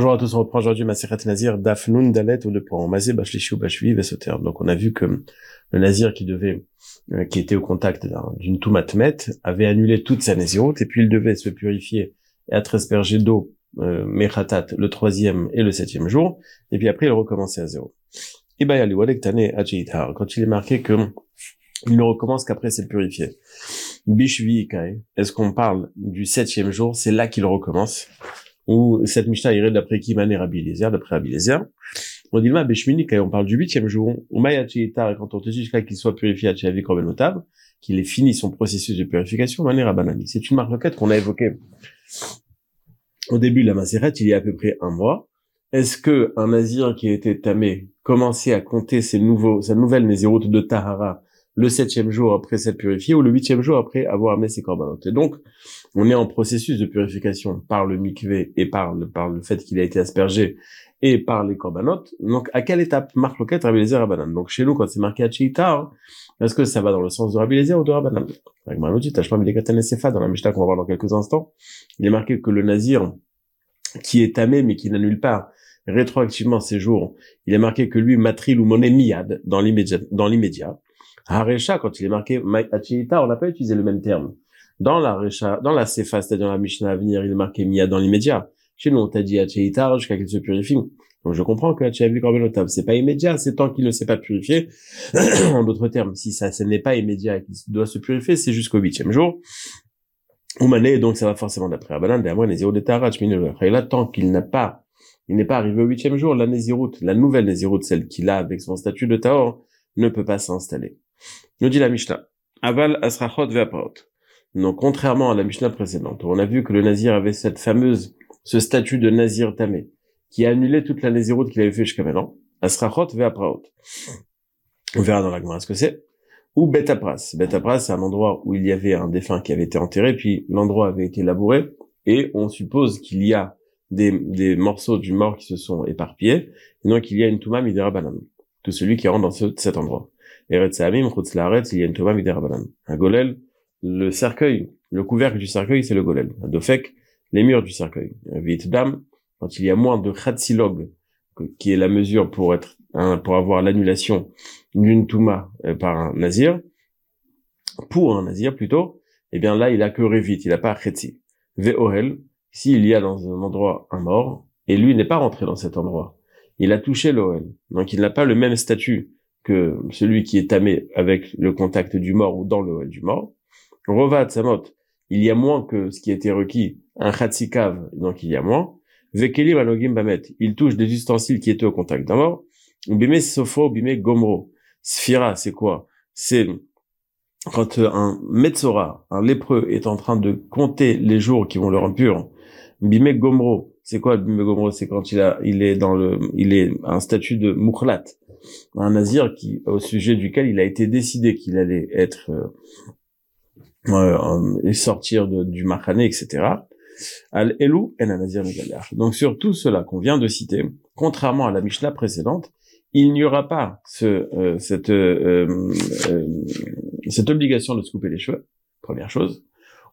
Bonjour à tous, on reprend aujourd'hui Nazir, Dafnun Dalet ou de point Mazé Bashlishi ou Bashvi Vesoter. Donc on a vu que le Nazir qui devait, euh, qui était au contact d'une Toumatmet avait annulé toute sa Naziroute et puis il devait se purifier et être aspergé d'eau euh, Mechatat le troisième et le septième jour et puis après il recommençait à zéro. Et ben quand il est marqué que il ne recommence qu'après s'être purifié. Bishvi est-ce qu'on parle du septième jour? C'est là qu'il recommence ou cette Mishnah irait d'après Kimane Rabbi Eliezer, d'après Rabbi. On dit, bah, on parle du huitième jour, ou quand on te dit qu'il soit purifié à Tchavi Korbenotable, qu'il ait fini son processus de purification, Mané. C'est une marque requête qu'on a évoquée au début de la Maseret, il y a à peu près un mois. Est-ce que un nazir qui a été tamé commençait à compter ses nouveaux, sa nouvelle naziroute de Tahara le septième jour après s'être purifié ou le huitième jour après avoir amené ses corbanotes. Et donc, on est en processus de purification par le mikvé et par le, par le fait qu'il a été aspergé et par les corbanotes. Donc, à quelle étape marque le Rabbi Eliezer Rabbanan? Donc, chez nous, quand c'est marqué Hachitar, est-ce que ça va dans le sens de Rabbi Eliezer ou de Rabbanan? Avec Tachma Sefa, dans la Mishnah qu'on va voir dans quelques instants, il est marqué que le nazir, qui est tamé mais qui n'annule pas rétroactivement ses jours, il est marqué que lui, matril ou moné miad, dans l'immédiat, Haresha, quand il est marqué Achita, on n'a pas utilisé le même terme. Dans la Resha, dans la Sefa, c'est-à-dire dans la Mishnah à venir, il est marqué Mia dans l'immédiat. Chez nous, on t'a dit Achita jusqu'à qu'il se purifie. Donc je comprends que Achiavi Korbenotable, c'est pas immédiat, c'est tant qu'il ne s'est pas purifié. en d'autres termes, si ça, ce n'est pas immédiat et qu'il doit se purifier, c'est jusqu'au huitième jour. Oumané, donc ça va forcément d'après Abanan, d'amoin, Nézirut de Tarach, Et là, tant qu'il n'a pas, il n'est pas arrivé au huitième jour, la Nézirut, la nouvelle Nézirut, celle qu'il a avec son statut de Taor, ne peut pas s'installer. Nous dit la Mishnah. Aval asrachot ve'apaot. Donc, contrairement à la Mishnah précédente, on a vu que le Nazir avait cette fameuse, ce statut de Nazir tamé, qui a annulé toute la Naziroute qu'il avait fait jusqu'à maintenant. Asrachot ve'apaot. On verra dans la ce que c'est. Ou Betapras. Betapras, c'est un endroit où il y avait un défunt qui avait été enterré, puis l'endroit avait été labouré, et on suppose qu'il y a des, des morceaux du mort qui se sont éparpillés, et donc il y a une Touma Midera Banam. Tout celui qui rentre dans cet endroit. Un golel, le cercueil, le couvercle du cercueil, c'est le golel. Un dofek, les murs du cercueil. Vite dam, quand il y a moins de khatsilog, qui est la mesure pour être, pour avoir l'annulation d'une touma euh, par un nazir, pour un nazir plutôt, eh bien là, il a que revit, il a pas khetsi. Ve'ohel, s'il y a dans un endroit un mort, et lui n'est pas rentré dans cet endroit, il a touché l'ohel, donc il n'a pas le même statut que celui qui est tamé avec le contact du mort ou dans le du mort. Rovat samot, il y a moins que ce qui était requis, un chatsikav, donc il y a moins. Vekelim anogim bamet, il touche des ustensiles qui étaient au contact d'un mort. Bime sofo, bime gomro. Sphira, c'est quoi? C'est quand un metzora, un lépreux, est en train de compter les jours qui vont le rendre pur. Bime gomro, c'est quoi bime gomro? C'est quand il a, il est dans le, il est un statut de mukhlat un nazir qui, au sujet duquel il a été décidé qu'il allait être euh, euh, et sortir du Mahané, etc. Al Elou et nazir Donc sur tout cela qu'on vient de citer, contrairement à la Mishnah précédente, il n'y aura pas ce, euh, cette, cette obligation de se couper les cheveux, première chose.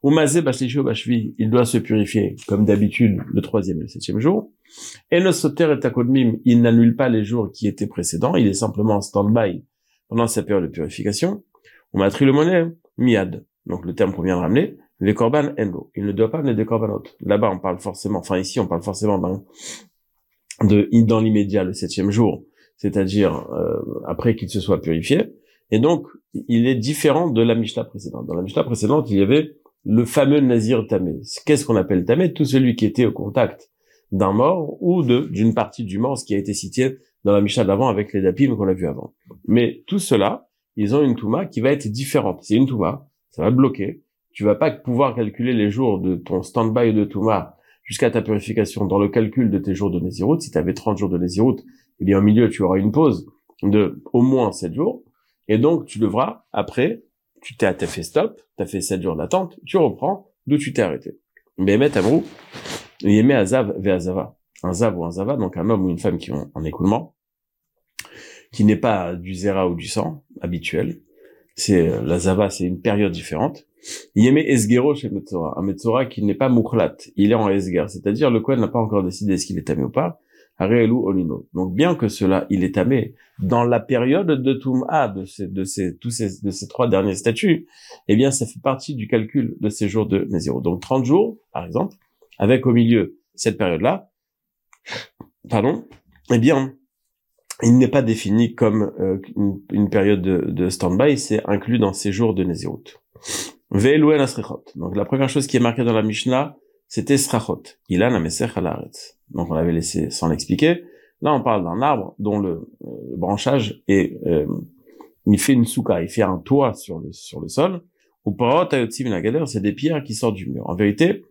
Il doit se purifier, comme d'habitude, le troisième et le septième jour. Et le Soter et Takodmim, il n'annule pas les jours qui étaient précédents, il est simplement en stand-by pendant sa période de purification. On le monnaie, miad. Donc le terme qu'on vient de ramener, les korban endo. Il ne doit pas amener des korbanot. Là-bas, on parle forcément, enfin ici, on parle forcément d'un, de, dans l'immédiat, le septième jour, c'est-à-dire euh, après qu'il se soit purifié. Et donc, il est différent de la Mishnah précédente. Dans la Mishnah précédente, il y avait le fameux nazir tamé. Qu'est-ce qu'on appelle tamé? Tout celui qui était au contact d'un mort ou de d'une partie du mort, ce qui a été cité dans la Mishnah d'avant avec les dapim qu'on a vu avant. Mais tout cela, ils ont une touma qui va être différente. C'est une touma, ça va bloquer. Tu vas pas pouvoir calculer les jours de ton stand-by de touma jusqu'à ta purification dans le calcul de tes jours de Nézirut. Si tu avais 30 jours de Nézirut, eh bien au milieu, tu auras une pause de au moins 7 jours. Et donc, tu devras, après, tu t'es fait stop, tu as fait 7 jours d'attente, tu reprends d'où tu t'es arrêté. Bémet Amrou, Yémé Azav Azava. Un Zav ou un Zava, donc un homme ou une femme qui ont en écoulement, qui n'est pas du zéra ou du sang habituel, c'est la zava, c'est une période différente. Yeme esgero chez Metzora, un Metzora qui n'est pas muklat, il est en esger, c'est-à-dire le Kohen n'a pas encore décidé est-ce qu'il est tamé ou pas. Donc bien que cela, il est tamé dans la période de Tum'a, de ces, de ces, tous ces, de ces trois derniers statuts, eh bien ça fait partie du calcul de ces jours de Néziro. Donc 30 jours, par exemple, avec au milieu cette période-là, pardon, eh bien, il n'est pas défini comme euh, une, période de, stand-by, c'est inclus dans ces jours de Nézirut. Donc la première chose qui est marquée dans la Mishnah, c'était srachot. Ilan amesech alaretz. Donc on l'avait laissé sans l'expliquer. Là on parle d'un arbre dont le, euh, branchage est, euh, il fait une souka, il fait un toit sur le, sur le sol. Ou galère, c'est des pierres qui sortent du mur. En vérité,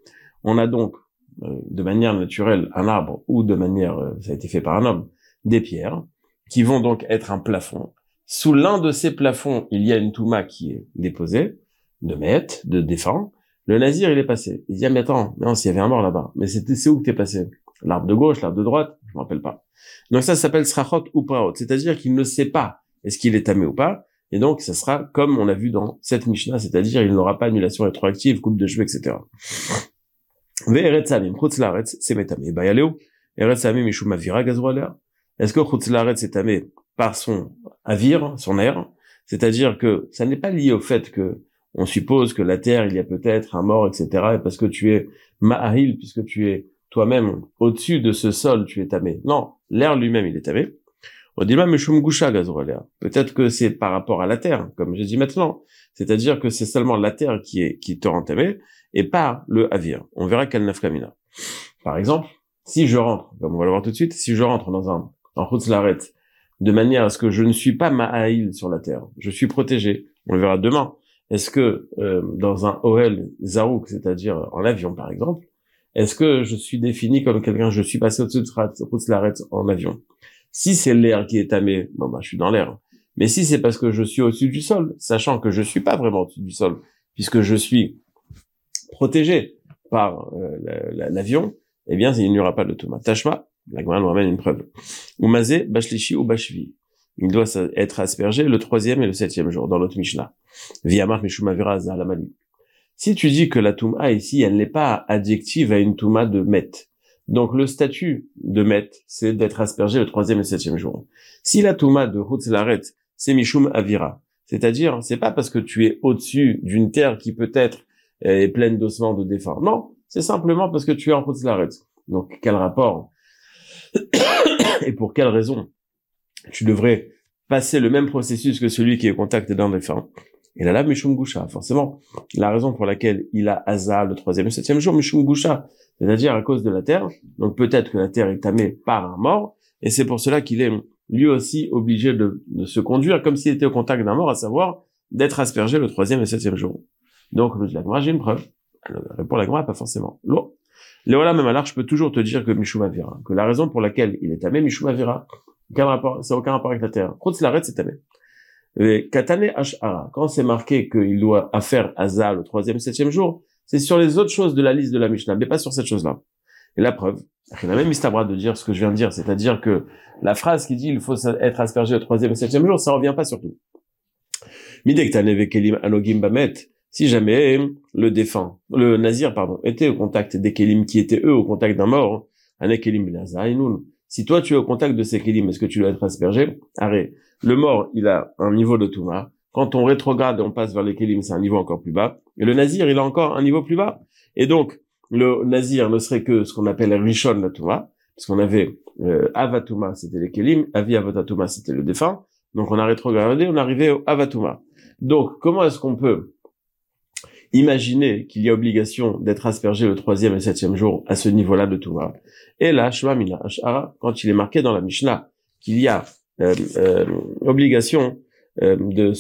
on a donc de manière naturelle un arbre ou de manière, ça a été fait par un homme, des pierres qui vont donc être un plafond. Sous l'un de ces plafonds, il y a une touma qui est déposée, de maître, de défend. Le nazir, il est passé. Il dit, ah, mais attends, non, s'il y avait un mort là-bas. Mais c'était, c'est où que t'es passé? L'arbre de gauche, l'arbre de droite? Je me rappelle pas. Donc ça, s'appelle srachot ou praot. C'est-à-dire qu'il ne sait pas est-ce qu'il est tamé ou pas. Et donc, ça sera comme on a vu dans cette Mishnah, c'est-à-dire il n'aura pas annulation rétroactive, coupe de cheveux, etc. Est-ce que Chutzlaret s'est tamé par son avir, son air? C'est-à-dire que ça n'est pas lié au fait que on suppose que la terre, il y a peut-être un mort, etc. Et parce que tu es ma'ahil, puisque tu es toi-même au-dessus de ce sol, tu es tamé. Non, l'air lui-même, il est tamé. Peut-être que c'est par rapport à la terre, comme je dis maintenant. C'est-à-dire que c'est seulement la terre qui est, qui te rend tamé, et pas le avir. On verra quel nafkamina. Par exemple, si je rentre, comme on va le voir tout de suite, si je rentre dans un en Laret, de manière à ce que je ne suis pas ma'aïl sur la terre. Je suis protégé. On le verra demain. Est-ce que euh, dans un OL Zarouk, c'est-à-dire en avion par exemple, est-ce que je suis défini comme quelqu'un, je suis passé au-dessus de Laret en avion? Si c'est l'air qui est tamé, bon bah je suis dans l'air. Mais si c'est parce que je suis au-dessus du sol, sachant que je suis pas vraiment au-dessus du sol, puisque je suis protégé par euh, l'avion, eh bien il n'y aura pas de Thomas. Tashma, la nous ramène une preuve. Umazé, Bashlishi ou Bashvi. Il doit être aspergé le troisième et le septième jour, dans notre Mishnah. Si tu dis que la Touma ici, elle n'est pas adjective à une Touma de Met. Donc le statut de Met, c'est d'être aspergé le troisième et septième jour. Si la Touma de Hutzlaret, c'est Mishum Avira, c'est-à-dire, c'est pas parce que tu es au-dessus d'une terre qui peut-être est pleine d'ossements de défense. Non, c'est simplement parce que tu es en Hutzlaret. Donc quel rapport et pour quelle raison tu devrais passer le même processus que celui qui est au contact d'un défunt. Et là, là, Mishum Gusha, forcément. La raison pour laquelle il a Asa le troisième et septième jour, Mishum Gusha, c'est-à-dire à cause de la terre. Donc peut-être que la terre est tamée par un mort, et c'est pour cela qu'il est lui aussi obligé de, se conduire comme s'il était au contact d'un mort, à savoir d'être aspergé le troisième et septième jour. Donc, la j'ai une preuve. Pour la pas forcément. L'eau. Léola même alors, je peux toujours te dire que Mishuma Vira, que la raison pour laquelle il est tamé, Mishuma Vira, aucun rapport, ça aucun rapport avec la terre. Quand l'arrête, c'est tamé. Katane Ashara, quand c'est marqué qu'il doit faire Aza le troisième, septième jour, c'est sur les autres choses de la liste de la Mishnah, mais pas sur cette chose-là. Et la preuve, il a même Mistabra de dire ce que je viens de dire, c'est-à-dire que la phrase qui dit il faut être aspergé le troisième septième jour, ça revient pas sur tout. Midek Vekelim Anogim si jamais le défunt, le nazir, pardon, était au contact des kélim qui étaient eux au contact d'un mort, un kélim Si toi tu es au contact de ces kélim, est-ce que tu dois être aspergé? Arrête. Le mort, il a un niveau de touma. Quand on rétrograde, on passe vers les kélim, c'est un niveau encore plus bas. Et le nazir, il a encore un niveau plus bas. Et donc, le nazir ne serait que ce qu'on appelle rishon la touma, parce qu'on avait euh, avatuma, c'était les kélim, avi avatatuma, c'était le défunt. Donc on a rétrogradé, on est arrivé au avatuma. Donc, comment est-ce qu'on peut Imaginez qu'il y a obligation d'être aspergé le troisième et septième jour à ce niveau-là de Touma. Et là, Shmamina quand il est marqué dans la Mishnah qu'il y a euh, euh, obligation euh,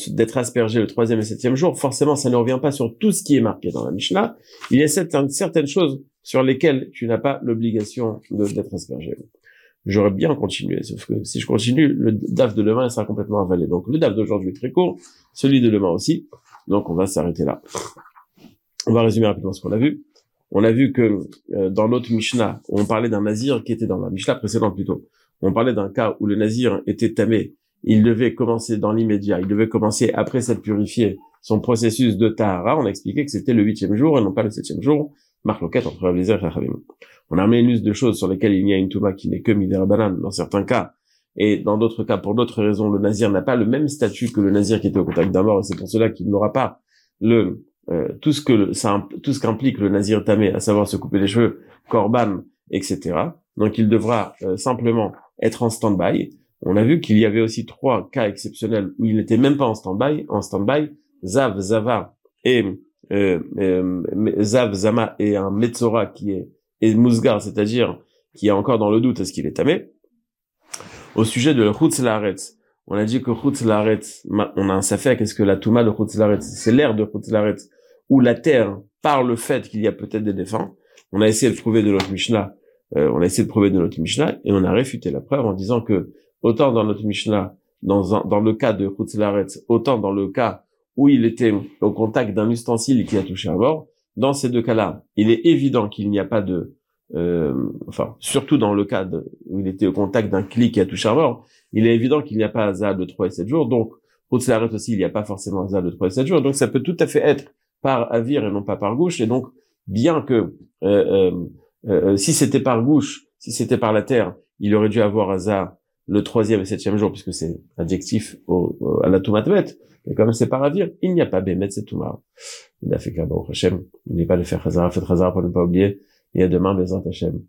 d'être aspergé le troisième et septième jour, forcément, ça ne revient pas sur tout ce qui est marqué dans la Mishnah. Il y a certaines, certaines choses sur lesquelles tu n'as pas l'obligation d'être aspergé. J'aurais bien continué, sauf que si je continue, le DAF de demain sera complètement avalé. Donc le DAF d'aujourd'hui est très court, celui de demain aussi. Donc on va s'arrêter là. On va résumer rapidement ce qu'on a vu. On a vu que euh, dans notre Mishnah, on parlait d'un nazir qui était dans la Mishnah précédente plutôt, on parlait d'un cas où le nazir était tamé il devait commencer dans l'immédiat, il devait commencer après s'être purifié son processus de tahara. On a expliqué que c'était le huitième jour et non pas le septième jour. Entre Rabbi et. On a mis une liste de choses sur lesquelles il y a une touma qui n'est que banane dans certains cas. Et dans d'autres cas, pour d'autres raisons, le nazir n'a pas le même statut que le nazir qui était au contact d'un mort, et c'est pour cela qu'il n'aura pas le euh, tout ce que ça tout ce qu'implique le nazir tamé, à savoir se couper les cheveux, korban, etc. Donc il devra euh, simplement être en stand-by. On a vu qu'il y avait aussi trois cas exceptionnels où il n'était même pas en stand-by, en stand-by, Zav, Zava et euh, euh, Zav, Zama et un Metzora qui est et Mousgar, c'est-à-dire qui est encore dans le doute est-ce qu'il est tamé. Au sujet de Chutz Laaretz, on a dit que Chutz Laaretz, on a un safek, est-ce que la Touma de Chutz Laaretz, c'est l'air de Chutz Laaretz, où la terre, par le fait qu'il y a peut-être des défunts, on a essayé de prouver de notre Mishnah, euh, on a essayé de prouver de notre Mishnah, et on a réfuté la preuve en disant que, autant dans notre Mishnah, dans, dans le cas de Chutz Laaretz, autant dans le cas où il était au contact d'un ustensile qui a touché un mort, dans ces deux cas-là, il est évident qu'il n'y a pas de, euh, enfin, surtout dans le cas où il était au contact d'un clic qui a touché un mort, il est évident qu'il n'y a pas hasard de 3 et 7 jours, donc, Routzaret aussi, il n'y a pas forcément hasard de 3 et 7 jours, donc ça peut tout à fait être par avir et non pas par gauche, et donc, bien que, euh, euh, euh si c'était par gauche, si c'était par la terre, il aurait dû avoir hasard le troisième et septième jour, puisque c'est adjectif au, à la Toumatmet, et comme c'est par avir, il n'y a pas Bémet, c'est Touma. N'oubliez pas de faire Hazara, faites Hazara pour ne pas oublier, et à demain, Bezrat Hashem.